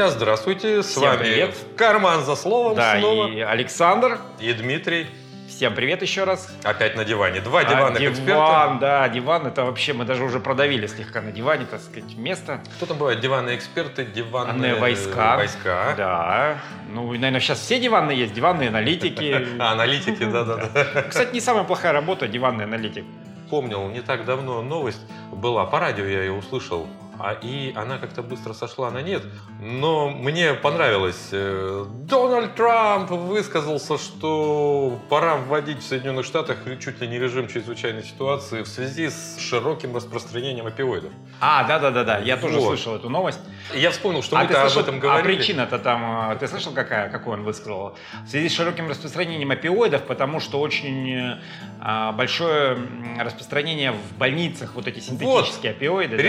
Друзья, здравствуйте. С Всем вами привет. Карман за словом Да, снова. и Александр. И Дмитрий. Всем привет еще раз. Опять на диване. Два А, диванных диван, эксперта. да, диван, это вообще, мы даже уже продавили слегка на диване, так сказать, место. Кто там бывает? Диванные эксперты, диванные Диванные войска. войска. Да, ну, и, наверное, сейчас все диванные есть, диванные аналитики. А, аналитики, да-да-да. Кстати, не самая плохая работа, диванный аналитик. Помнил, не так давно новость была, по радио я ее услышал, а и она как-то быстро сошла на нет. Но мне понравилось. Э, Дональд Трамп высказался, что пора вводить в Соединенных Штатах чуть ли не режим чрезвычайной ситуации в связи с широким распространением опиоидов. А, да-да-да-да, я тоже Вот. слышал эту новость. Я вспомнил, что а об слышал- этом А говорили. причина-то там, э, ты слышал, какая, какую он высказал? В связи с широким распространением опиоидов, потому что очень э, а, большое распространение в больницах, вот эти синтетические опиоиды. да.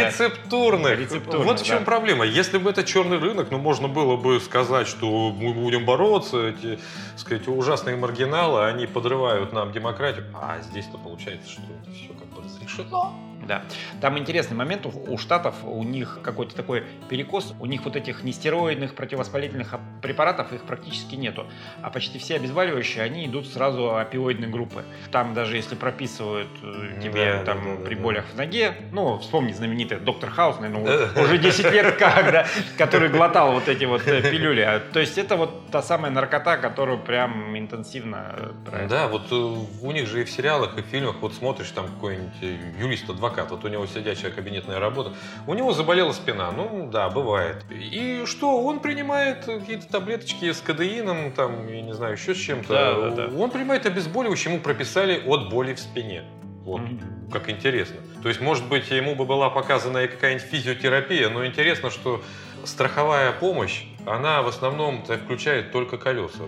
Рецептурных. Рецептурных, Вот в чем да. проблема. Если бы это черный рынок, ну, можно было бы сказать, что мы будем бороться, эти, сказать, ужасные маргиналы, они подрывают нам демократию. А здесь-то получается, что все как бы разрешено. Да. Там интересный момент. У, штатов у них какой-то такой перекос. У них вот этих нестероидных противовоспалительных препаратов их практически нету. А почти все обезболивающие, они идут сразу опиоидной группы. Там даже если прописывают э, тебе да, там да, да, при болях да. в ноге, ну, вспомни знаменитый доктор Хаус, наверное, да. уже 10 лет как, да, который глотал вот эти вот э, пилюли. А, то есть это вот та самая наркота, которую прям интенсивно... Э, да, вот у них же и в сериалах, и в фильмах, вот смотришь там какой-нибудь Юлий 102 адвокат, вот у него сидячая кабинетная работа, у него заболела спина, ну да, бывает. И что, он принимает какие-то таблеточки с кадеином, там, я не знаю, еще с чем-то. Да, да, да. Он принимает обезболивающее, ему прописали от боли в спине. Вот, mm-hmm. как интересно. То есть, может быть, ему бы была показана и какая-нибудь физиотерапия, но интересно, что страховая помощь она в основном включает только колеса.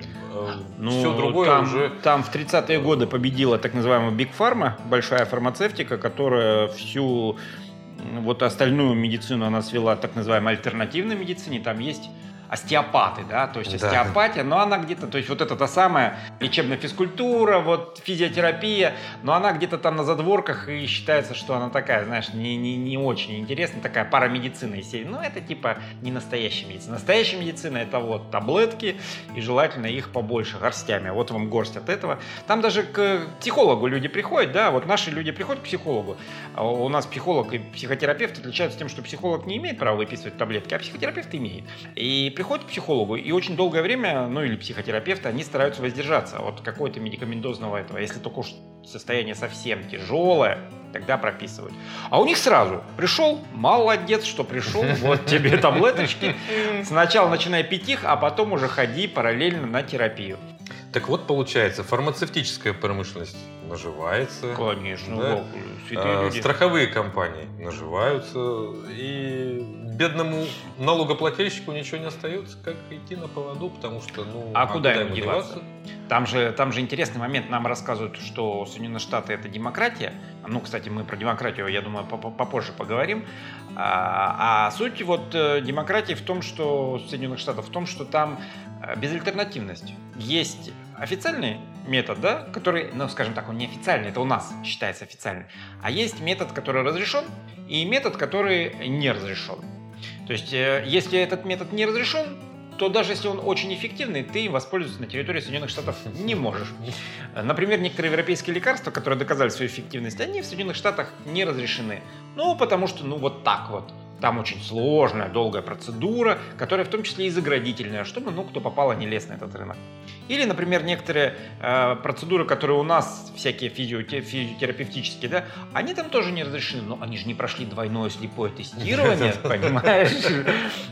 Все другое Ну, там, уже... Там в 30-е годы победила так называемая Big Pharma, большая фармацевтика, которая всю вот остальную медицину она свела так называемой альтернативной медицине. Там есть остеопаты, да, то есть Да. остеопатия, но она где-то, то есть вот это та самая лечебная физкультура, вот физиотерапия, но она где-то там на задворках и считается, что она такая, знаешь, не, не, не очень интересная, такая парамедицина из серии. Но это типа не настоящая медицина. Настоящая медицина это вот таблетки, и желательно их побольше, горстями. Вот вам горсть от этого. Там даже к психологу люди приходят, да, вот наши люди приходят к психологу. А У нас психолог и психотерапевт отличаются тем, что психолог не имеет права выписывать таблетки, а психотерапевт имеет. И приходит к психологу, и очень долгое время, ну или психотерапевты, они стараются воздержаться от какой-то медикаментозного этого. Если только уж состояние совсем тяжелое, тогда прописывают. А у них сразу пришел, молодец, что пришел, вот тебе таблеточки. Сначала начинай пить их, а потом уже ходи параллельно на терапию. Так вот, получается, фармацевтическая промышленность наживается. Конечно, Да. А, люди. Страховые компании наживаются, и бедному налогоплательщику ничего не остается, как идти на поводу, потому что, ну, А куда ему деваться? Там же, там же интересный момент. Нам рассказывают, что Соединенные Штаты это демократия. Ну, кстати, мы про демократию, я думаю, по- по- попозже поговорим. А, а суть вот э, демократии в том, что Соединенных Штатов в том, что там э, безальтернативность. Есть официальный метод, да, который, ну, скажем так, он не официальный, это у нас считается официальным. А есть метод, который разрешен, и метод, который не разрешен. То есть, э, если этот метод не разрешен, то даже если он очень эффективный, ты им воспользоваться на территории Соединенных Штатов не можешь. Например, некоторые европейские лекарства, которые доказали свою эффективность, они в Соединенных Штатах не разрешены. Ну, потому что, ну, вот так вот. Там очень сложная, долгая процедура, которая в том числе и заградительная, чтобы, ну, кто попало, не лез на этот рынок. Или, например, некоторые э, процедуры, которые у нас всякие физиоте- физиотерапевтические, да, они там тоже не разрешены, но они же не прошли двойное слепое тестирование, понимаешь?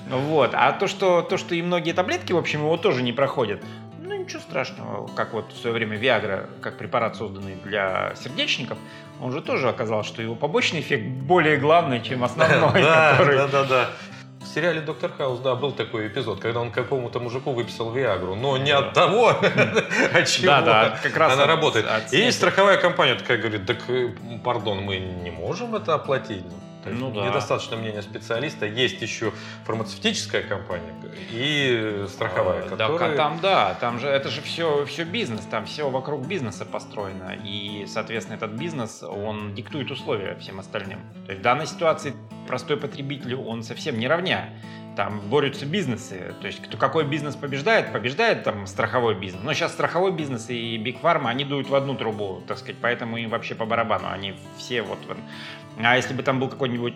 Вот. А то, что, то, что и многие таблетки, в общем, его тоже не проходят, ничего страшного. Как вот в свое время Виагра, как препарат, созданный для сердечников, он же тоже оказалось, что его побочный эффект более главный, чем основной, Да, который... да, да, да. В сериале «Доктор Хаус», да, был такой эпизод, когда он какому-то мужику выписал Виагру, но не от того, от чего Да, да, как раз она от- работает. от И страховая компания такая говорит, так, э, пардон, мы не можем это оплатить. То есть Ну да. Недостаточно мнения специалиста. Есть еще фармацевтическая компания и страховая, Да, которая... там, да, там же это же все, все бизнес, там все вокруг бизнеса построено. И, соответственно, этот бизнес, он диктует условия всем остальным. То есть в данной ситуации простой потребитель, он совсем не равня. Там борются бизнесы. То есть кто, какой бизнес побеждает? Побеждает там страховой бизнес. Но сейчас страховой бизнес и Биг Фарма, они дуют в одну трубу, так сказать, поэтому им вообще по барабану. Они все вот... А если бы там был какой-нибудь,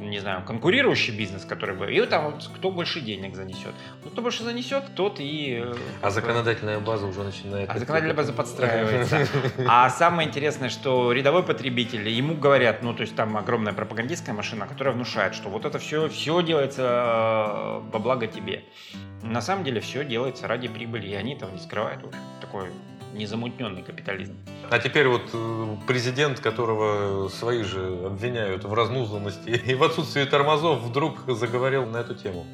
не знаю, конкурирующий бизнес, который бы... И там вот кто больше денег занесет. Ну, кто больше занесет, тот и... Э, а законодательная база уже начинает... А законодательная база подстраивается. А самое интересное, что рядовой потребитель, ему говорят, ну, то есть там огромная пропагандистская машина, которая внушает, что вот это все, все делается э, во благо тебе. На самом деле все делается ради прибыли, и они этого не скрывают. Такой незамутненный капитализм. А теперь вот э, президент, которого свои же обвиняют в разнузданности и в отсутствии тормозов, вдруг заговорил на эту тему.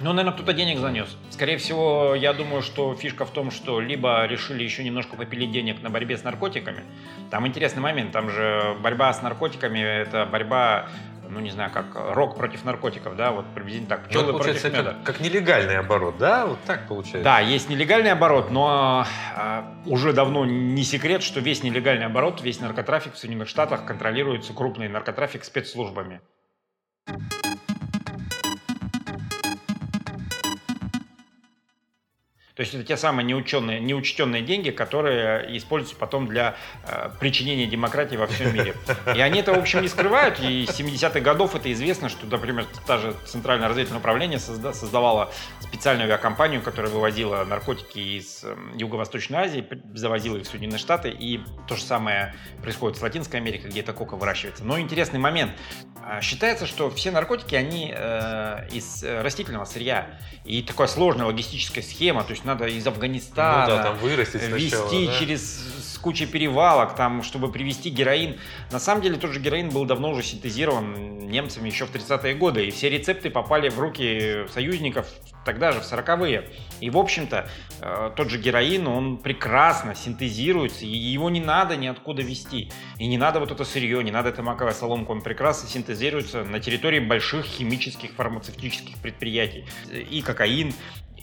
Ну, наверное, кто-то денег занес. Скорее всего, я думаю, что фишка в том, что либо решили еще немножко попилить денег на борьбе с наркотиками. Там интересный момент, там же борьба с наркотиками – это борьба ну не знаю, как рок против наркотиков, да, вот приблизительно так, пчелы ну, против меда. Как, как нелегальный оборот, да, вот так получается. Да, есть нелегальный оборот, но а, уже давно не секрет, что весь нелегальный оборот, весь наркотрафик в Соединенных Штатах контролируется крупный наркотрафик спецслужбами. То есть это те самые неученые, неучтенные деньги, которые используются потом для э, причинения демократии во всем мире. И они это, в общем, не скрывают. И с 70-х годов это известно, что, например, та же Центральное разведывательное управление созда- создавало специальную авиакомпанию, которая вывозила наркотики из э, Юго-Восточной Азии, завозила их в Соединенные Штаты. И то же самое происходит с Латинской Америкой, где это кока выращивается. Но интересный момент. А, считается, что все наркотики, они э, из растительного сырья. И такая сложная логистическая схема. То есть надо из Афганистана ну, да, там вырастить везти сначала, да? через с кучей перевалок, там, чтобы привезти героин. На самом деле тот же героин был давно уже синтезирован немцами еще в 30-е годы, и все рецепты попали в руки союзников тогда же, в 40-е. И, в общем-то, э, тот же героин, он прекрасно синтезируется, и его не надо ниоткуда вести. И не надо вот это сырье, не надо это маковая соломка, он прекрасно синтезируется на территории больших химических фармацевтических предприятий. И кокаин,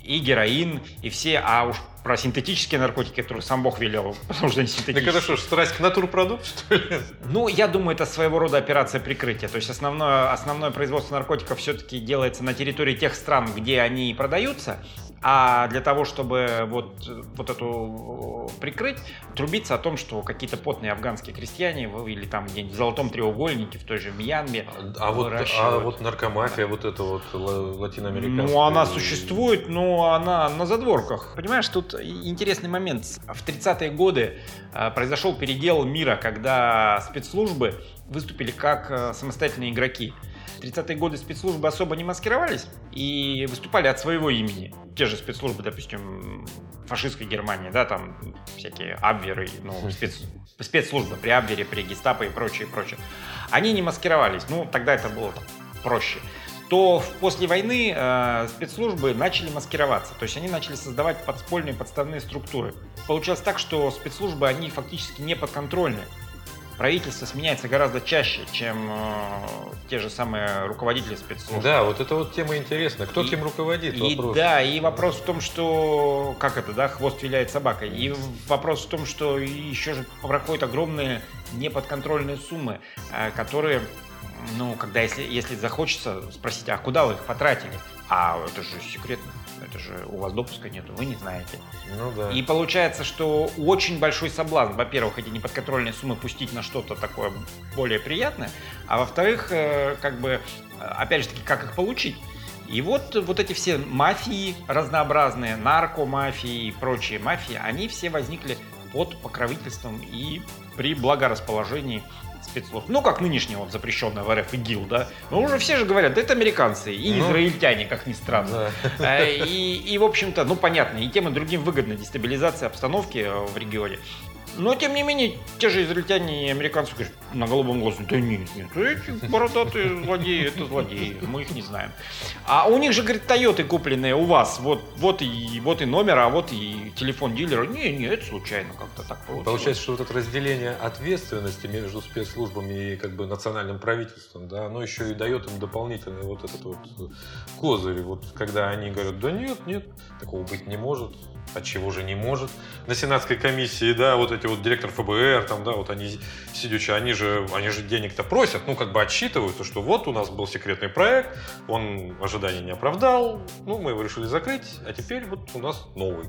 и героин, и все, а уж про синтетические наркотики, которые сам Бог велел, потому что они синтетические. Так это что, страсть к натурпродукту, что ли? Ну, я думаю, это своего рода операция прикрытия. То есть основное, основное производство наркотиков все-таки делается на территории тех стран, где они продаются, а для того, чтобы вот, вот эту прикрыть, трубиться о том, что какие-то потные афганские крестьяне или там где-нибудь в Золотом треугольнике, в той же Мьянме А, вот, а вот наркомафия, да. вот эта вот латиноамериканская... Ну, она существует, но она на задворках. Понимаешь, тут интересный момент. В 30-е годы а, произошел передел мира, когда спецслужбы выступили как а, самостоятельные игроки. 30-е годы спецслужбы особо не маскировались и выступали от своего имени. Те же спецслужбы, допустим, фашистской Германии, да, там всякие Абверы, ну, спец, спецслужбы при Абвере, при Гестапо и прочее, прочее. Они не маскировались, ну, тогда это было там, проще то после войны э, спецслужбы начали маскироваться. То есть они начали создавать подспольные подставные структуры. Получилось так, что спецслужбы, они фактически не подконтрольны правительство сменяется гораздо чаще, чем э, те же самые руководители спецслужб. Да, вот это вот тема интересная. Кто и, кем руководит? И, вопрос. Да, и вопрос в том, что как это, да, хвост виляет собакой. И вопрос в том, что еще же проходят огромные неподконтрольные суммы, э, которые ну, когда если, если захочется спросить, а куда вы их потратили? А это же секретно. Это же у вас допуска нет, вы не знаете. Ну да. И получается, что очень большой соблазн, во-первых, эти неподконтрольные суммы пустить на что-то такое более приятное, а во-вторых, э, как бы, опять же таки, как их получить? И вот, вот эти все мафии разнообразные, наркомафии и прочие мафии, они все возникли под покровительством и при благорасположении спецслужб. Ну, как нынешний вот запрещенный в РФ ИГИЛ, да. Но уже все же говорят, да это американцы и ну, израильтяне, как ни странно. Да. Э, и, и, в общем-то, ну, понятно, и тем и другим выгодна дестабилизация обстановки э, в регионе. Но, тем не менее, те же израильтяне и американцы говорят на голубом глазу, да нет, нет, эти бородатые злодеи, это злодеи, мы их не знаем. А у них же, говорит, Тойоты купленные у вас, вот, вот, и, вот и номер, а вот и телефон дилера. Не, не, это случайно как-то так получилось. Получается, что вот это разделение ответственности между спецслужбами и как бы национальным правительством, да, оно еще и дает им дополнительный вот этот вот козырь, вот когда они говорят, да нет, нет, такого быть не может, а чего же не может. На Сенатской комиссии, да, вот эти вот директор ФБР, там, да, вот они сидячи, они же, они же денег-то просят, ну, как бы отчитываются, что вот у нас был секретный проект, он ожиданий не оправдал, ну, мы его решили закрыть, а теперь вот у нас новый.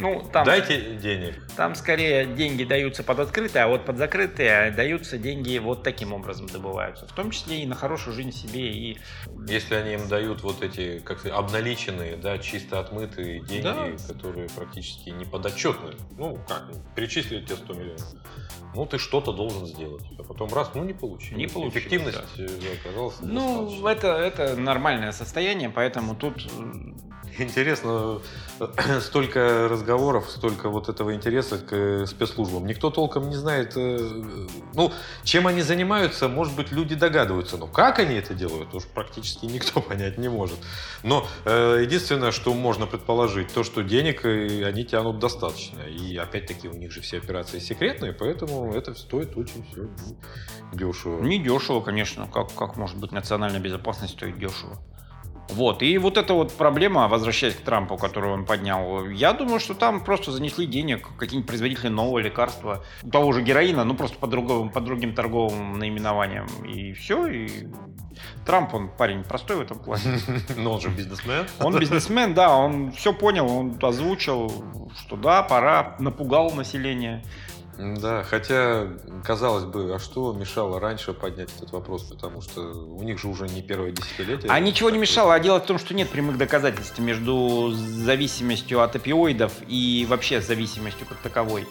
Ну, там, Дайте денег. Там скорее деньги даются под открытые, а вот под закрытые даются деньги вот таким образом добываются. В том числе и на хорошую жизнь себе. И... Если они им дают вот эти как обналиченные, да, чисто отмытые деньги, да. которые практически не подотчетны. Ну, как, перечислили тебе 100 миллионов. Ну, ты что-то должен сделать. А потом раз, ну, не получилось. Не получилось, Эффективность да. Э, оказалась Ну, это, это нормальное состояние, поэтому тут Интересно, столько разговоров, столько вот этого интереса к э, спецслужбам. Никто толком не знает, э, ну, чем они занимаются, может быть, люди догадываются, но как они это делают, уж практически никто понять не может. Но э, единственное, что можно предположить, то, что денег они тянут достаточно. И опять-таки у них же все операции секретные, поэтому это стоит очень все дешево. Не дешево, конечно. Как, как может быть национальная безопасность стоит дешево? Вот, и вот эта вот проблема, возвращаясь к Трампу, которую он поднял, я думаю, что там просто занесли денег какие-нибудь производители нового лекарства, того же героина, ну просто по, другому, по другим торговым наименованиям, и все, и Трамп, он парень простой в этом плане. Но он же бизнесмен. Он бизнесмен, да, он все понял, он озвучил, что да, пора, напугал население. Да, хотя, казалось бы, а что мешало раньше поднять этот вопрос, потому что у них же уже не первое десятилетие. А ничего не мешало, а дело в том, что нет прямых доказательств между зависимостью от опиоидов и вообще зависимостью как таковой.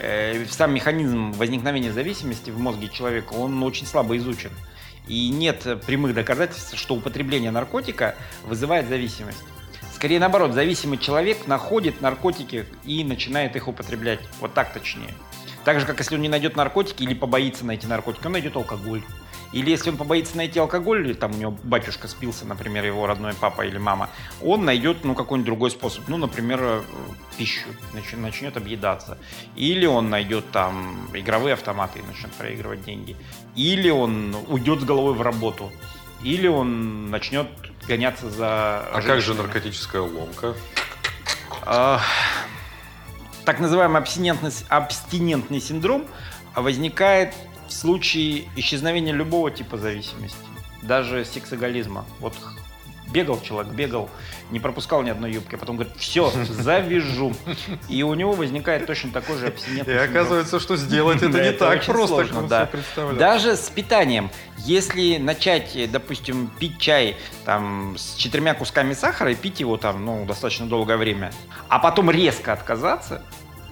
Э, сам механизм возникновения зависимости в мозге человека, он очень слабо изучен. И нет прямых доказательств, что употребление наркотика вызывает зависимость. Скорее наоборот, зависимый человек находит наркотики и начинает их употреблять. Вот так точнее. Так же, как если он не найдет наркотики или побоится найти наркотики, он найдет алкоголь. Или если он побоится найти алкоголь, или там у него батюшка спился, например, его родной папа или мама, он найдет ну, какой-нибудь другой способ. Ну, например, э, пищу, начнет, начнет объедаться. Или он найдет там игровые автоматы и начнет проигрывать деньги. Или он уйдет с головой в работу. Или он начнет гоняться за... А женщинами. как же наркотическая ломка? А, так называемый абстинентный, абстинентный синдром возникает в случае исчезновения любого типа зависимости, даже сексоголизма. Вот бегал человек, бегал, не пропускал ни одной юбки, а потом говорит, все, завяжу. И у него возникает точно такой же абстинентный И оказывается, что сделать это не так просто, как да. Даже с питанием. Если начать, допустим, пить чай там, с четырьмя кусками сахара и пить его там, ну, достаточно долгое время, а потом резко отказаться,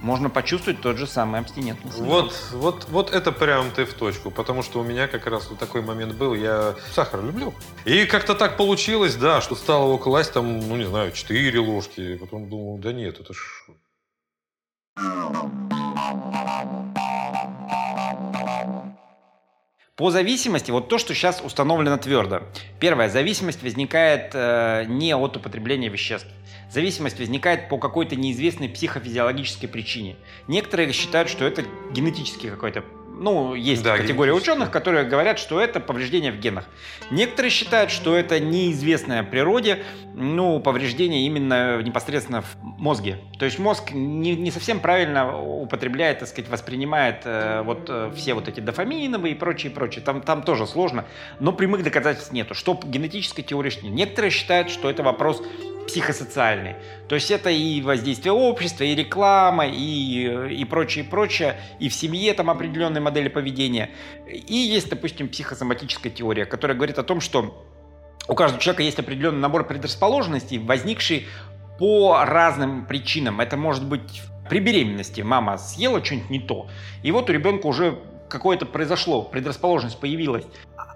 можно почувствовать тот же самый абстинентный синдром. Вот, вот, вот это прям ты в точку, потому что у меня как раз вот такой момент был, я сахар люблю. И как-то так получилось, да, что стало его класть там, ну не знаю, 4 ложки, потом думал, да нет, это ж По зависимости, вот то, что сейчас установлено твердо. Первое, зависимость возникает э, не от употребления веществ. Зависимость возникает по какой-то неизвестной психофизиологической причине. Некоторые считают, что это генетический какой-то ну, есть да, категория ученых, которые говорят, что это повреждение в генах. Некоторые считают, что это неизвестное природе, ну, повреждение именно непосредственно в мозге. То есть мозг не, не совсем правильно употребляет, так сказать, воспринимает э, вот э, все вот эти дофаминовые и прочее, прочее. Там, там тоже сложно, но прямых доказательств нету. Что генетической теории нет. Некоторые считают, что это вопрос психосоциальный. То есть это и воздействие общества, и реклама, и, и прочее, прочее, и в семье там определенные модели поведения. И есть, допустим, психосоматическая теория, которая говорит о том, что у каждого человека есть определенный набор предрасположенностей, возникший по разным причинам. Это может быть при беременности мама съела что-нибудь не то, и вот у ребенка уже какое-то произошло, предрасположенность появилась.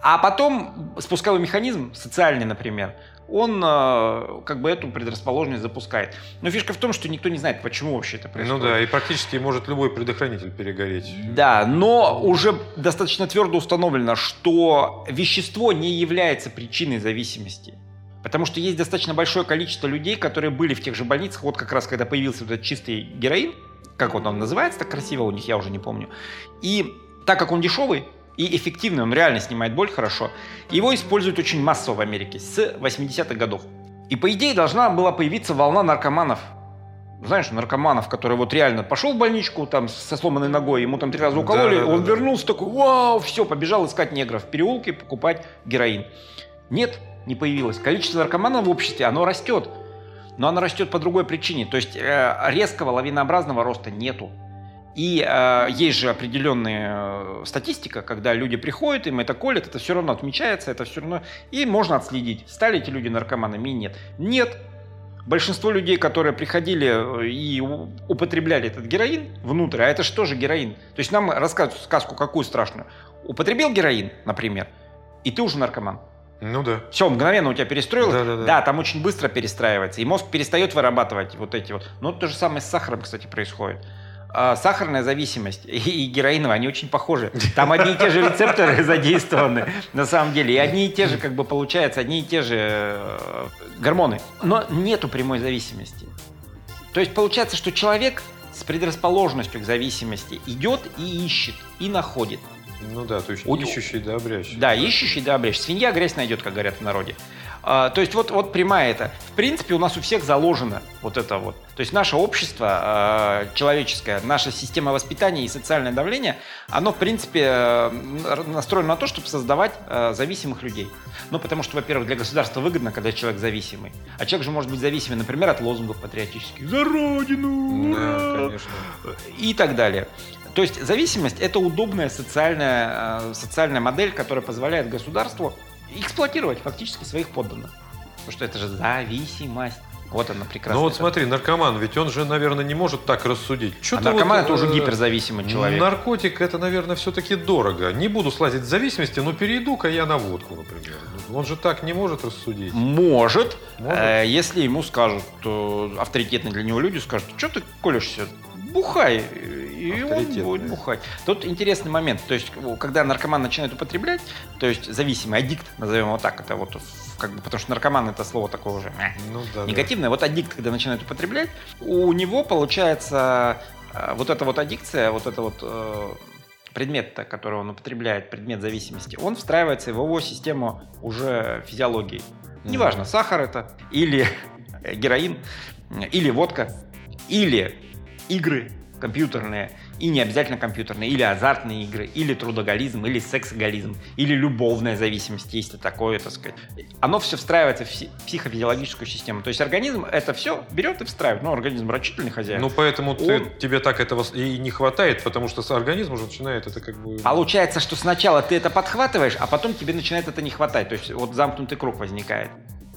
А потом спусковой механизм, социальный, например, он э, как бы эту предрасположенность запускает. Но фишка в том, что никто не знает, почему вообще это происходит. Ну да, и практически может любой предохранитель перегореть. Да, но уже достаточно твердо установлено, что вещество не является причиной зависимости. Потому что есть достаточно большое количество людей, которые были в тех же больницах, вот как раз когда появился вот этот чистый героин, как он, он называется так красиво у них, я уже не помню. И так как он дешевый, и эффективный, он реально снимает боль хорошо. Его используют очень массово в Америке с 80-х годов. И по идее должна была появиться волна наркоманов. знаешь, наркоманов, который вот реально пошел в больничку там со сломанной ногой, ему там три раза укололи, Да, да, он да, да. вернулся такой, вау, все, побежал искать негров в переулке, покупать героин. Нет, не появилось. Количество наркоманов в обществе, оно растет. Но оно растет по другой причине. То есть э, резкого лавинообразного роста нету. И э, есть же определенная э, статистика, когда люди приходят, им это колят, это все равно отмечается, это все равно... И можно отследить, стали эти люди наркоманами и нет. Нет. Большинство людей, которые приходили э, и употребляли этот героин внутрь, а это же героин? То есть нам рассказывают сказку какую страшную. Употребил героин, например, и ты уже наркоман. Ну да. Все, мгновенно у тебя перестроилось. Да-да-да. там очень быстро перестраивается. И мозг перестает вырабатывать вот эти вот. Ну, то же самое с сахаром, кстати, происходит. А, сахарная зависимость и, героиновая, они очень похожи. Там одни и те же рецепторы задействованы, на самом деле. И одни и те же, как бы, получается, одни и те же э, гормоны. Но нету прямой зависимости. То есть получается, что человек с предрасположенностью к зависимости идет и ищет, и находит. Ну да, то есть У- ищущий да обрящий. Да, ищущий, да, обречь. Свинья грязь найдет, как говорят в народе. А, то есть вот, вот прямая это. В принципе, у нас у всех заложено вот это вот. То есть наше общество а, человеческое, наша система воспитания и социальное давление, оно, в принципе, э, настроено на то, чтобы создавать э, зависимых людей. Ну, потому что, во-первых, для государства выгодно, когда человек зависимый. А человек же может быть зависимый, например, от лозунгов патриотических. За Родину! Да, ура!» конечно. и так далее. То есть зависимость – это удобная социальная, э, социальная модель, которая позволяет государству эксплуатировать фактически своих подданных. Потому что это же зависимость. Вот она прекрасная. Ну вот смотри, наркоман, ведь он же, наверное, не может так рассудить. А Чё-то наркоман вот, это уже э, гиперзависимый человек. Наркотик это, наверное, все-таки дорого. Не буду слазить в зависимости, но перейду-ка я на водку, например. Он же так не может рассудить. Может, Может? э, если ему скажут, то авторитетные для него люди скажут, что ты колешься, бухай, и он будет бухать. Тут интересный момент, то есть, когда наркоман начинает употреблять, то есть зависимый, аддикт, назовем его так, это вот как бы, потому что наркоман это слово такое уже Ну да. да. негативное. Вот аддикт, когда начинает употреблять, у него получается э, вот эта вот аддикция, вот это вот э, предмет, который он употребляет, предмет зависимости, он встраивается в его систему уже физиологии. Неважно, сахар это, или героин, или водка, или игры компьютерные, и не обязательно компьютерные, или азартные игры, или трудоголизм, или сексоголизм, или любовная зависимость, есть и такое, так сказать. Оно все встраивается в пси- психофизиологическую систему. То есть организм это все берет и встраивает. Ну, организм рачительный хозяин. Ну поэтому ты- Он- тебе так этого и не хватает, потому что организм уже начинает это как бы... Получается, что сначала ты это подхватываешь, а потом тебе начинает это не хватать. То есть вот замкнутый круг возникает.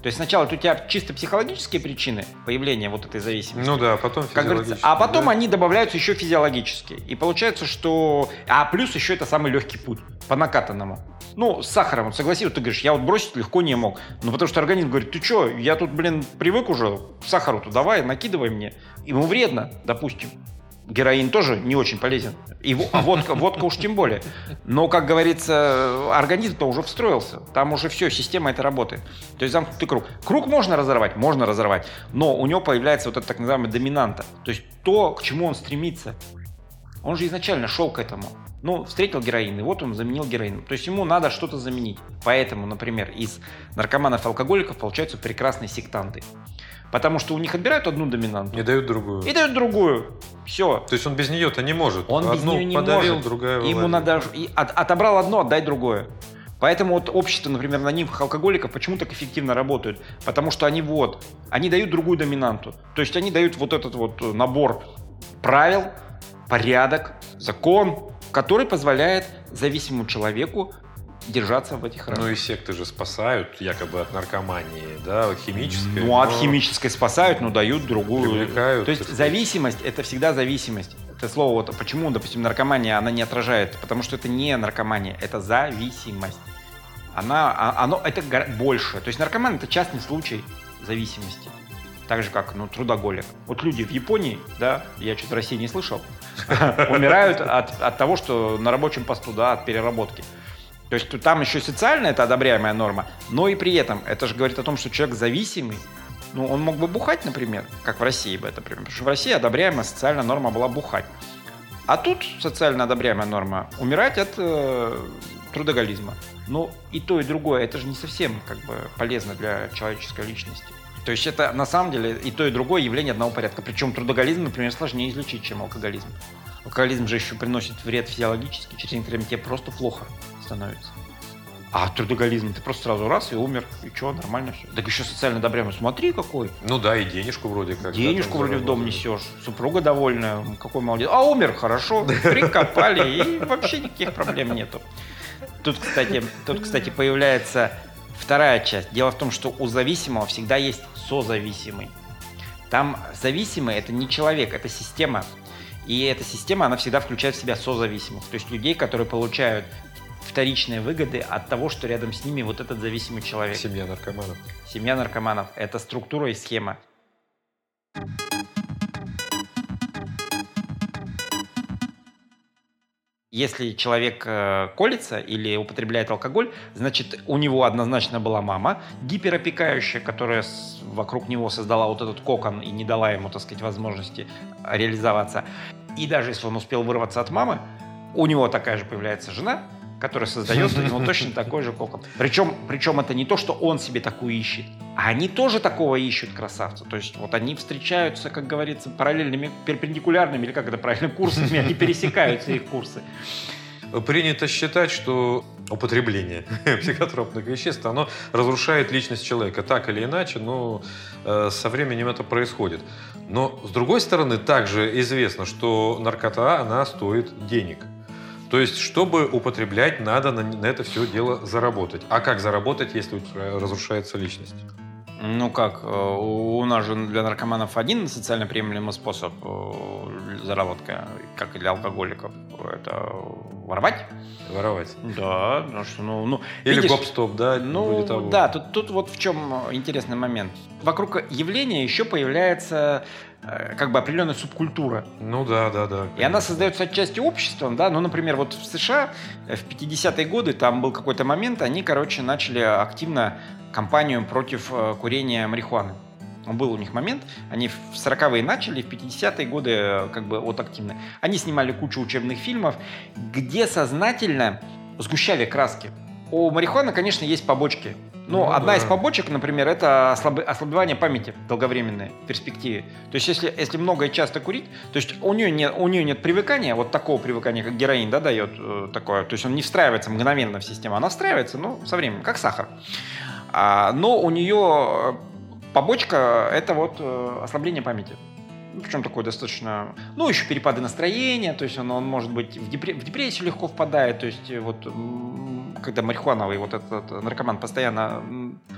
То есть сначала у тебя чисто психологические причины появления вот этой зависимости. Ну да, потом Как говорится, физиологически, а потом да. они добавляются еще физиологически. И получается, что... А плюс еще это самый легкий путь, по накатанному. Ну, с сахаром, вот ты говоришь, я вот бросить легко не мог. Ну, потому что организм говорит, ты что, я тут, блин, привык уже к сахару-то, давай, накидывай мне. Ему вредно, допустим. Героин тоже не очень полезен. И, а водка, водка уж тем более. Но, как говорится, организм-то уже встроился. Там уже все, система это работает. То есть замкнутый круг. Круг можно разорвать? Можно разорвать. Но у него появляется вот эта так называемая доминанта. То есть то, к чему он стремится. Он же изначально шел к этому. Ну, встретил героин, и вот он заменил героин. То есть ему надо что-то заменить. Поэтому, например, из наркоманов и алкоголиков получаются прекрасные сектанты. Потому что у них отбирают одну доминанту Не дают другую. и дают другую. Все. То есть он без нее-то не может. Он без Одну нее не подавил, может. другая Ему выводит. надо и от- отобрал одно, отдай другое. Поэтому вот общество, например, анонимных алкоголиков почему так эффективно работают? Потому что они вот, они дают другую доминанту. То есть они дают вот этот вот э, набор правил, порядок, закон, который позволяет зависимому человеку держаться в этих Ну рамках. и секты же спасают якобы от наркомании, да, химической. Ну, от но химической спасают, но дают другую. Привлекают, То есть зависимость – это всегда зависимость. Это слово, вот почему, допустим, наркомания, она не отражает, потому что это не наркомания, это зависимость. Она, а- оно, это больше. То есть наркоман – это частный случай зависимости. Так же, как ну, трудоголик. Вот люди в Японии, да, я что-то России не слышал, умирают от, того, что на рабочем посту, да, от переработки. То есть там еще социальная это одобряемая норма, но и при этом это же говорит о том, что человек зависимый, ну, он мог бы бухать, например, как в России бы это, например, потому что в России одобряемая социальная норма была бухать. А тут социально одобряемая норма умирать от э, трудоголизма. Ну, и то, и другое, это же не совсем как бы полезно для человеческой личности. То есть это на самом деле и то, и другое явление одного порядка. Причем трудоголизм, например, сложнее излечить, чем алкоголизм. Алкоголизм же еще приносит вред физиологически, через некоторое время тебе просто плохо становится. А трудоголизм, ты просто сразу раз и умер, и что, нормально все. Так еще социально одобряемый, смотри какой. Ну да, и денежку вроде как. Денежку вроде в дом несешь, супруга довольная, какой молодец. А умер, хорошо, прикопали, и вообще никаких проблем нету. Тут, кстати, тут, кстати, появляется вторая часть. Дело в том, что у зависимого всегда есть созависимый. Там зависимый это не человек, это система. И эта система, она всегда включает в себя созависимых. То есть людей, которые получают вторичные выгоды от того, что рядом с ними вот этот зависимый человек. Семья наркоманов. Семья наркоманов. Это структура и схема. Если человек э, колется или употребляет алкоголь, значит, у него однозначно была мама, гиперопекающая, которая вокруг него создала вот этот кокон и не дала ему, так сказать, возможности реализоваться. И даже если он успел вырваться от мамы, у него такая же появляется жена, который создает у него точно такой же кокон. Причем, причем это не то, что он себе такую ищет, а они тоже такого ищут красавца. То есть вот они встречаются, как говорится, параллельными, перпендикулярными, или как это правильно, курсами, они пересекаются их курсы. Принято считать, что употребление психотропных веществ, оно разрушает личность человека так или иначе, но э, со временем это происходит. Но с другой стороны, также известно, что наркота, она стоит денег. То есть, чтобы употреблять, надо на, на это все дело заработать. А как заработать, если разрушается личность? Ну как, э, у нас же для наркоманов один социально приемлемый способ э, заработка, как и для алкоголиков, это воровать. Воровать. Да, ну что, ну, ну Или гоп-стоп, да? Ну, да, тут, тут вот в чем интересный момент. Вокруг явления еще появляется как бы определенная субкультура. Ну да, да, да. Конечно. И она создается отчасти обществом, да, ну, например, вот в США э, в 50-е годы там был какой-то момент, они, короче, начали активно кампанию против э, курения марихуаны. Был у них момент, они в 40-е начали, в 50-е годы как бы вот активно. Они снимали кучу учебных фильмов, где сознательно сгущали краски. У марихуаны, конечно, есть побочки. Ну, ну одна да. из побочек, например, это ослаб... ослабевание памяти долговременной перспективе. То есть, если, если много и часто курить, то есть у нее, нет, у нее нет привыкания, вот такого привыкания, как героин, да, дает э, такое. То есть он не встраивается мгновенно в систему, она встраивается, ну, со временем, как сахар. А, но у нее э, побочка – это вот э, ослабление памяти. Ну, причем такое достаточно... Ну, еще перепады настроения, то есть он, он может быть в, депре... в депрессию легко впадает, то есть э, вот когда марихуановый вот этот наркоман постоянно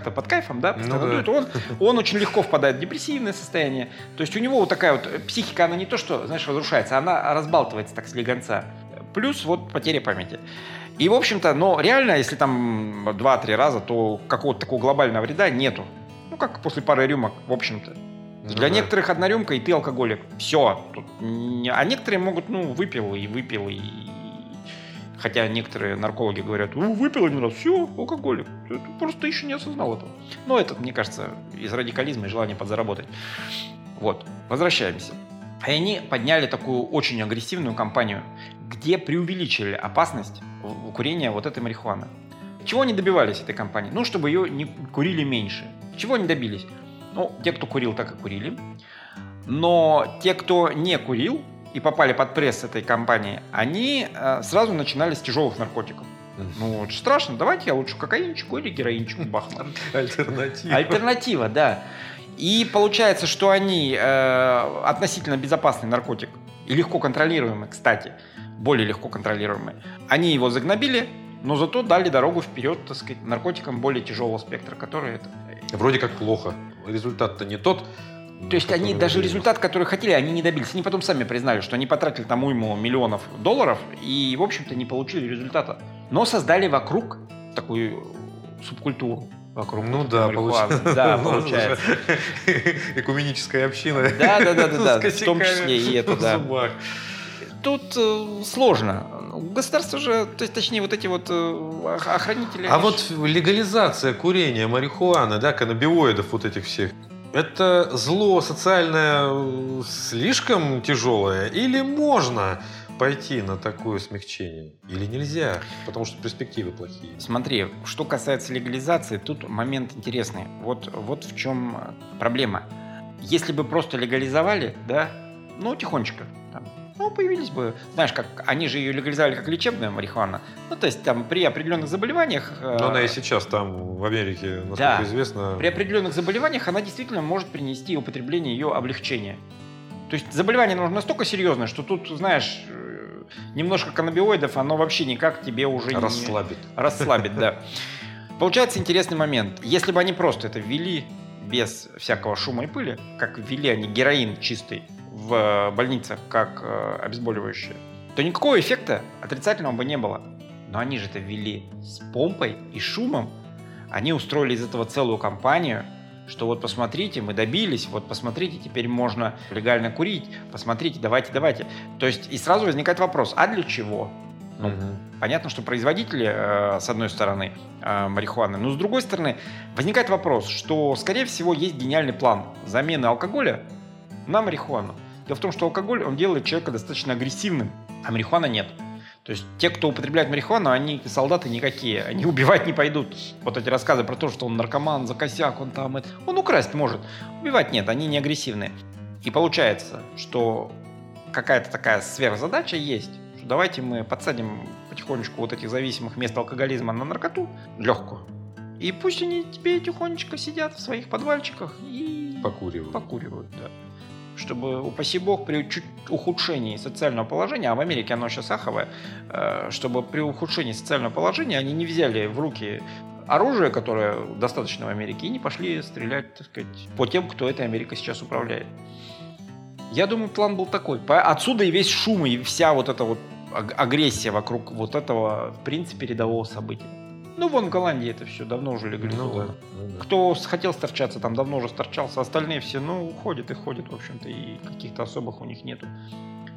под кайфом, да, постоянно ну, да. дует, он, он очень легко впадает в депрессивное состояние. То есть у него вот такая вот психика, она не то, что, знаешь, разрушается, она разбалтывается так с легонца. Плюс вот потеря памяти. И, в общем-то, но реально, если там 2-3 раза, то какого-то такого глобального вреда нету. Ну, как после пары рюмок, в общем-то. Ну, Для да. некоторых одна рюмка, и ты алкоголик. Все. Тут... А некоторые могут, ну, выпил и выпил, и Хотя некоторые наркологи говорят, ну, выпил один раз, все, алкоголик. Ты просто еще не осознал этого. Но это, мне кажется, из радикализма и желания подзаработать. Вот, возвращаемся. И они подняли такую очень агрессивную кампанию, где преувеличили опасность курения вот этой марихуаны. Чего они добивались этой компании? Ну, чтобы ее не курили меньше. Чего они добились? Ну, те, кто курил, так и курили. Но те, кто не курил, и попали под пресс этой компании, они э, сразу начинали с тяжелых наркотиков. Ну, очень страшно. Давайте я лучше кокаинчику или героинчику бахну. Альтернатива. Альтернатива, да. И получается, что они э, относительно безопасный наркотик и легко контролируемый, кстати, более легко контролируемый. Они его загнобили, но зато дали дорогу вперед, так сказать, наркотикам более тяжелого спектра, который это... Вроде как плохо. Результат-то не тот, то есть они даже результат, который хотели, они не добились. Они потом сами признали, что они потратили там уйму миллионов долларов и, в общем-то, не получили результата. Но создали вокруг такую субкультуру. Вокруг ну да, получается. Да, получается. Экуменическая община. Да, да, да, да, да. В том числе и это, да. Тут э, сложно. Государство же, то есть, точнее, вот эти вот э, охранители. А вот легализация курения марихуаны, да, каннабиоидов вот этих всех, это зло социальное э, слишком тяжелое или можно пойти на такое смягчение? Или нельзя? Потому что перспективы плохие. Смотри, что касается легализации, тут момент интересный. Вот, вот в чем проблема. Если бы просто легализовали, да, ну, тихонечко, ну, появились бы, знаешь, как они же ее легализовали как лечебная марихуана. Ну, то есть там при определенных заболеваниях... Но она и сейчас там в Америке, насколько да, известно... При определенных заболеваниях она действительно может принести употребление ее облегчение. То есть заболевание нужно настолько серьезное, что тут, знаешь, э, немножко каннабиоидов, оно вообще никак тебе уже расслабит. не... Расслабит. да. Получается интересный момент. Если бы они просто это ввели без всякого шума и пыли, как ввели они героин чистый в больницах как э, обезболивающее, то никакого эффекта отрицательного бы не было. Но они же это ввели с помпой и шумом. Они устроили из этого целую кампанию – что вот посмотрите, мы добились, вот посмотрите, теперь можно легально курить, посмотрите, давайте, давайте. То есть и сразу возникает вопрос, а для чего? Ну, угу. Понятно, что производители, э, с одной стороны, э, марихуаны, но с другой стороны, возникает вопрос, что, скорее всего, есть гениальный план замены алкоголя на марихуану. Дело в том, что алкоголь, он делает человека достаточно агрессивным, а марихуана нет. То есть те, кто употребляет марихуану, они солдаты никакие, они убивать не пойдут. Вот эти рассказы про то, что он наркоман, за косяк, он там... Это... Он украсть может, убивать нет, они не агрессивные. И получается, что какая-то такая сверхзадача есть, что давайте мы подсадим потихонечку вот этих зависимых мест алкоголизма на наркоту легкую. И пусть они тебе тихонечко сидят в своих подвальчиках и покуривают. Покуривают, да чтобы, упаси бог, при чуть ухудшении социального положения, а в Америке оно сейчас аховое, э, чтобы при ухудшении социального положения они не взяли в руки оружие, которое достаточно в Америке, и не пошли стрелять, так сказать, по тем, кто этой Америкой сейчас управляет. Я думаю, план был такой. Отсюда и весь шум, и вся вот эта вот агрессия вокруг вот этого, в принципе, рядового события. Ну, вон в Голландии это все давно уже легализовано. Ну, да, ну, да. Кто хотел сторчаться, там давно уже сторчался. Остальные все, ну, уходят и ходят, в общем-то, и каких-то особых у них нету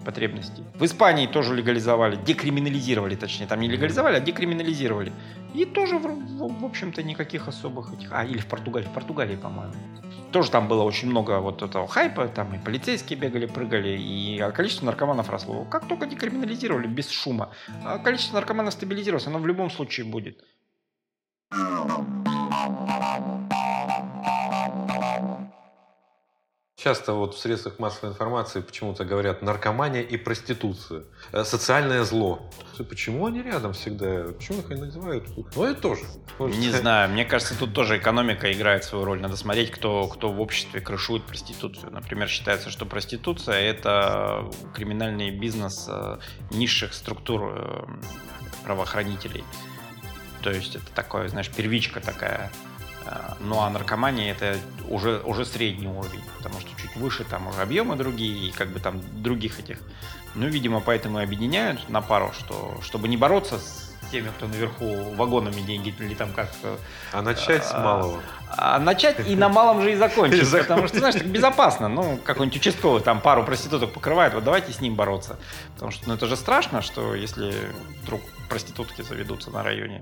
потребностей. В Испании тоже легализовали, декриминализировали, точнее, там не легализовали, а декриминализировали. И тоже, в, в, в общем-то, никаких особых этих... А, или в Португалии, в Португалии, по-моему. Тоже там было очень много вот этого хайпа, там и полицейские бегали, прыгали, и количество наркоманов росло. Как только декриминализировали, без шума, а количество наркоманов стабилизировалось, оно в любом случае будет. Часто вот в средствах массовой информации почему-то говорят наркомания и проституция. Э, социальное зло. Почему они рядом всегда? Почему их они называют? Ну, это тоже. Не знаю. Мне кажется, тут тоже экономика играет свою роль. Надо смотреть, кто, кто в обществе крышует проституцию. Например, считается, что проституция – это криминальный бизнес э, низших структур э, правоохранителей. То есть это такое, знаешь, первичка такая. А, ну а наркомания это уже, уже средний уровень, потому что чуть выше там уже объемы другие и как бы там других этих. Ну, видимо, поэтому и объединяют на пару, что чтобы не бороться с теми, кто наверху вагонами деньги или там как... А начать а, с малого. А начать и на малом же и закончить, потому что, знаешь, так безопасно. Ну, какой-нибудь участковый там пару проституток покрывает, вот давайте с ним бороться. Потому что, ну, это же страшно, что если вдруг проститутки заведутся на районе.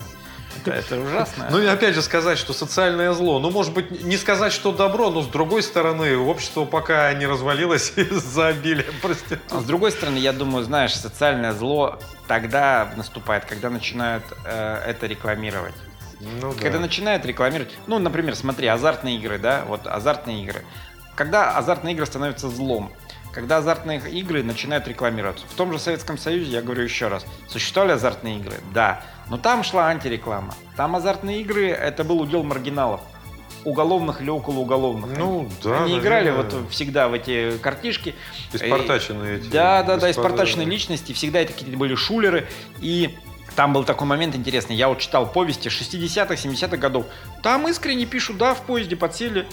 Это, это ужасно. Ну и опять же сказать, что социальное зло. Ну, может быть, не сказать, что добро, но с другой стороны, общество пока не развалилось из-за обилия проституток. А с другой стороны, я думаю, знаешь, социальное зло тогда наступает, когда начинают э, это рекламировать. Ну, когда да. начинают рекламировать, ну, например, смотри, азартные игры, да, вот азартные игры. Когда азартные игры становятся злом, когда азартные игры начинают рекламироваться. В том же Советском Союзе, я говорю еще раз, существовали азартные игры? Да. Но там шла антиреклама. Там азартные игры – это был удел маргиналов уголовных или околоуголовных. Ну, да. Они играли вот всегда в эти картишки. Испортаченные эти. Да, да, да, испортаченные личности. Всегда это какие-то были шулеры. И там был такой момент интересный. Я вот читал повести 60-х, 70-х годов. Там искренне пишут, да, в поезде подсели,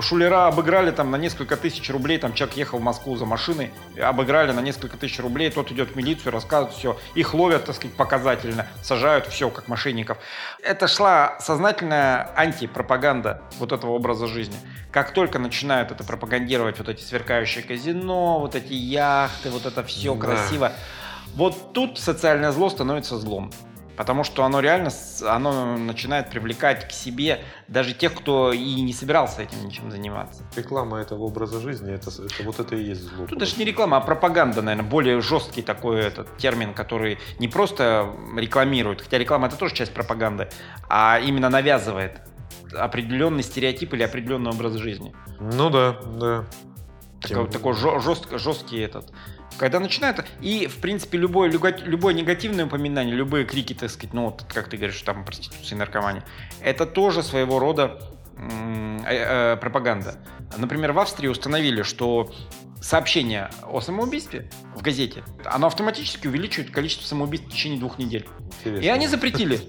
шулера обыграли там на несколько тысяч рублей, там человек ехал в Москву за машиной, обыграли на несколько тысяч рублей, тот идет в милицию, рассказывает все, их ловят, так сказать, показательно, сажают все, как мошенников. Это шла сознательная антипропаганда вот этого образа жизни. Как только начинают это пропагандировать, вот эти сверкающие казино, вот эти яхты, вот это все да. красиво, вот тут социальное зло становится злом. Потому что оно реально, оно начинает привлекать к себе даже тех, кто и не собирался этим ничем заниматься. Реклама этого образа жизни, это, это вот это и есть зло. Тут даже не реклама, а пропаганда, наверное, более жесткий такой этот термин, который не просто рекламирует, хотя реклама это тоже часть пропаганды, а именно навязывает определенный стереотип или определенный образ жизни. Ну да, да. Такой, такой жестко, жесткий этот когда начинают, и, в принципе, любое, любое негативное упоминание, любые крики, так сказать, ну, вот, как ты говоришь, там, проституция и наркомания, это тоже своего рода э, э, пропаганда. Например, в Австрии установили, что сообщение о самоубийстве в газете, оно автоматически увеличивает количество самоубийств в течение двух недель. Интересно. И они запретили.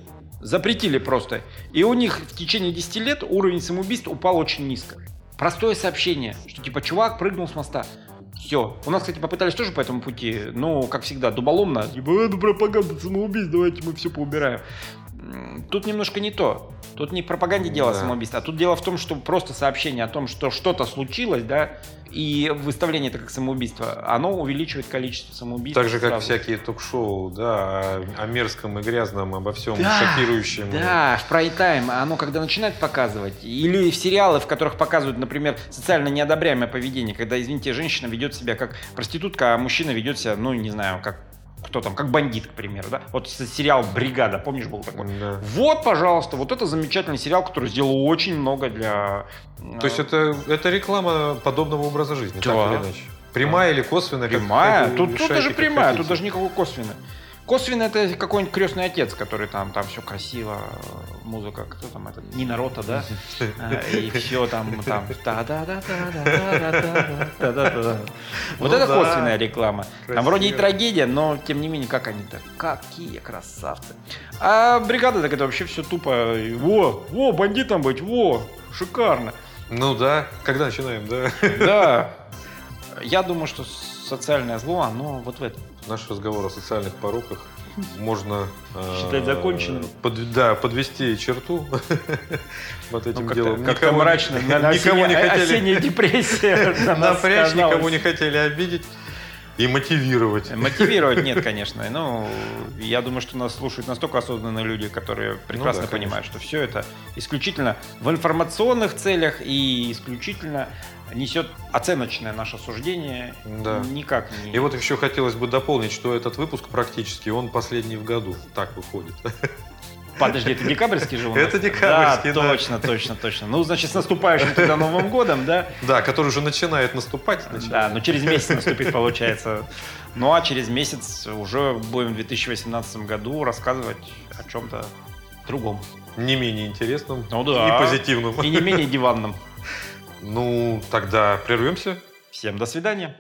Запретили просто. И у них в течение 10 лет уровень самоубийств упал очень низко. Простое сообщение, что типа чувак прыгнул с моста. Все. У нас, кстати, попытались тоже по этому пути, ну, как всегда, дуболомно. Типа, это пропаганда самоубийств, давайте мы все поубираем. Тут немножко не то. Тут не в пропаганде дело да. самоубийства, а тут дело в том, что просто сообщение о том, что что-то случилось, да, и выставление это как самоубийство, оно увеличивает количество самоубийств. Так же, как сразу. всякие ток-шоу, да, о, мерзком и грязном, обо всем да, шокирующем. Да, в прайм-тайм, оно когда начинает показывать, или в сериалы, в которых показывают, например, социально неодобряемое поведение, когда, извините, женщина ведет себя как проститутка, а мужчина ведет себя, ну, не знаю, как кто там, как бандит, к примеру, да? Вот сериал «Бригада», помнишь, был такой? Да. Вот, пожалуйста, вот это замечательный сериал, который сделал очень много для... То есть это, это реклама подобного образа жизни, да. так или иначе? Прямая да. или косвенная? Прямая, тут, тут даже прямая, хотите. тут даже никакой косвенной. Косвенно это какой-нибудь крестный отец, который там, там все красиво, музыка, кто там это, Нина Рота, да? И все там, там, та да да да да да да да да Вот это косвенная реклама. Там вроде и трагедия, но тем не менее, как они-то, какие красавцы. А бригада так это вообще все тупо. Во, во, бандитом быть, во, шикарно. Ну да, когда начинаем, да? Да. Я думаю, что социальное зло, оно вот в этом наш разговор о социальных пороках можно э, считать законченным. Под, да, подвести черту под этим ну, делом. Как никого, мрачно, никого не хотели. Осенняя депрессия. Напрячь, никого не хотели обидеть. И мотивировать. Мотивировать нет, конечно. Ну, я думаю, что нас слушают настолько осознанные люди, которые прекрасно ну, да, понимают, что все это исключительно в информационных целях и исключительно несет оценочное наше суждение. Да. Никак не... И вот еще хотелось бы дополнить, что этот выпуск практически, он последний в году. Так выходит. Подожди, это декабрьский же у нас? Это декабрьский, да. точно, точно, точно. Ну, значит, с наступающим тогда Новым годом, да? Да, который уже начинает наступать. Да, но через месяц наступит, получается. Ну, а через месяц уже будем в 2018 году рассказывать о чем-то другом. Не менее интересном ну, да. и позитивном. И не менее диванном. Ну, тогда прервемся. Всем до свидания.